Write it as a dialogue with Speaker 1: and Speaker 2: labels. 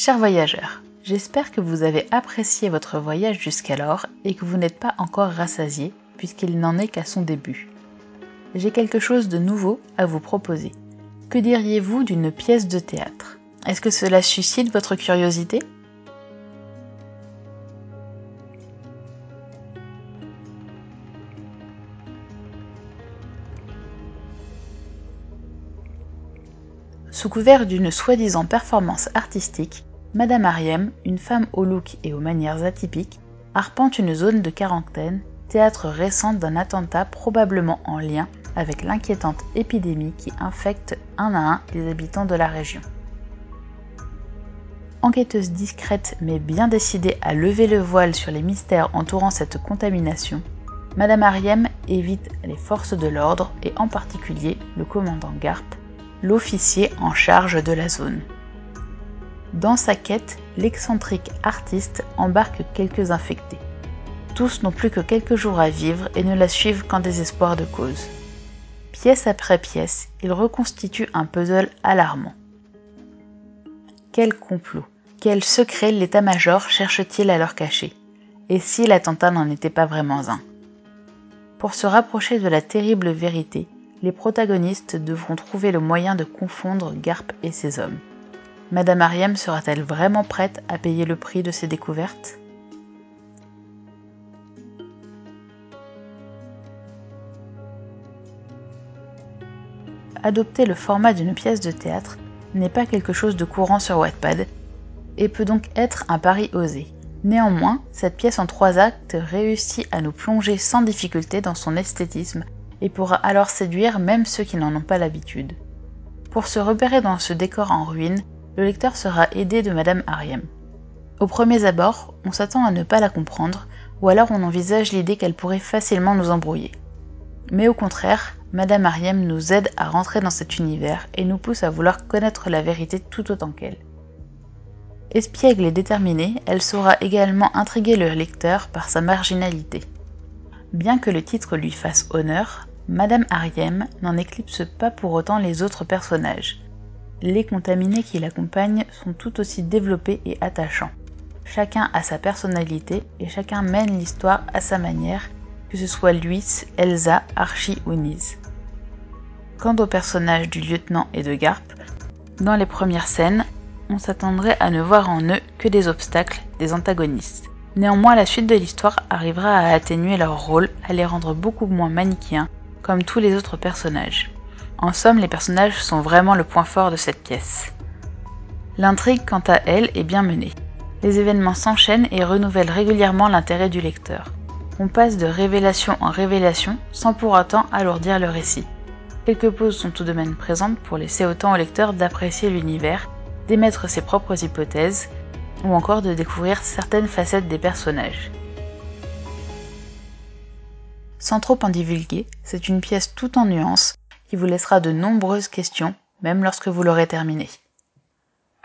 Speaker 1: Chers voyageurs, j'espère que vous avez apprécié votre voyage jusqu'alors et que vous n'êtes pas encore rassasié puisqu'il n'en est qu'à son début. J'ai quelque chose de nouveau à vous proposer. Que diriez-vous d'une pièce de théâtre? Est-ce que cela suscite votre curiosité? Sous couvert d'une soi-disant performance artistique, Madame Ariem, une femme au look et aux manières atypiques, arpente une zone de quarantaine, théâtre récent d'un attentat probablement en lien avec l'inquiétante épidémie qui infecte un à un les habitants de la région. Enquêteuse discrète mais bien décidée à lever le voile sur les mystères entourant cette contamination, Madame Ariem évite les forces de l'ordre et en particulier le commandant Garp l'officier en charge de la zone. Dans sa quête, l'excentrique artiste embarque quelques infectés. Tous n'ont plus que quelques jours à vivre et ne la suivent qu'en désespoir de cause. Pièce après pièce, il reconstitue un puzzle alarmant. Quel complot, quel secret l'état-major cherche-t-il à leur cacher? Et si l'attentat n'en était pas vraiment un? Pour se rapprocher de la terrible vérité, les protagonistes devront trouver le moyen de confondre Garp et ses hommes. Madame Ariam sera-t-elle vraiment prête à payer le prix de ces découvertes? Adopter le format d'une pièce de théâtre n'est pas quelque chose de courant sur Wattpad et peut donc être un pari osé. Néanmoins, cette pièce en trois actes réussit à nous plonger sans difficulté dans son esthétisme et pourra alors séduire même ceux qui n'en ont pas l'habitude. Pour se repérer dans ce décor en ruine, le lecteur sera aidé de Madame Ariem. Au premier abord, on s'attend à ne pas la comprendre, ou alors on envisage l'idée qu'elle pourrait facilement nous embrouiller. Mais au contraire, Madame Ariem nous aide à rentrer dans cet univers et nous pousse à vouloir connaître la vérité tout autant qu'elle. Espiègle et déterminée, elle saura également intriguer le lecteur par sa marginalité. Bien que le titre lui fasse honneur, Madame Ariem n'en éclipse pas pour autant les autres personnages. Les contaminés qui l'accompagnent sont tout aussi développés et attachants. Chacun a sa personnalité et chacun mène l'histoire à sa manière, que ce soit Luis, Elsa, Archie ou Nise. Quant aux personnages du lieutenant et de Garp, dans les premières scènes, on s'attendrait à ne voir en eux que des obstacles, des antagonistes. Néanmoins, la suite de l'histoire arrivera à atténuer leur rôle, à les rendre beaucoup moins manichéens comme tous les autres personnages. En somme, les personnages sont vraiment le point fort de cette pièce. L'intrigue, quant à elle, est bien menée. Les événements s'enchaînent et renouvellent régulièrement l'intérêt du lecteur. On passe de révélation en révélation sans pour autant alourdir le récit. Quelques pauses sont tout de même présentes pour laisser autant au lecteur d'apprécier l'univers, d'émettre ses propres hypothèses, ou encore de découvrir certaines facettes des personnages. Sans trop en divulguer, c'est une pièce tout en nuances qui vous laissera de nombreuses questions, même lorsque vous l'aurez terminée.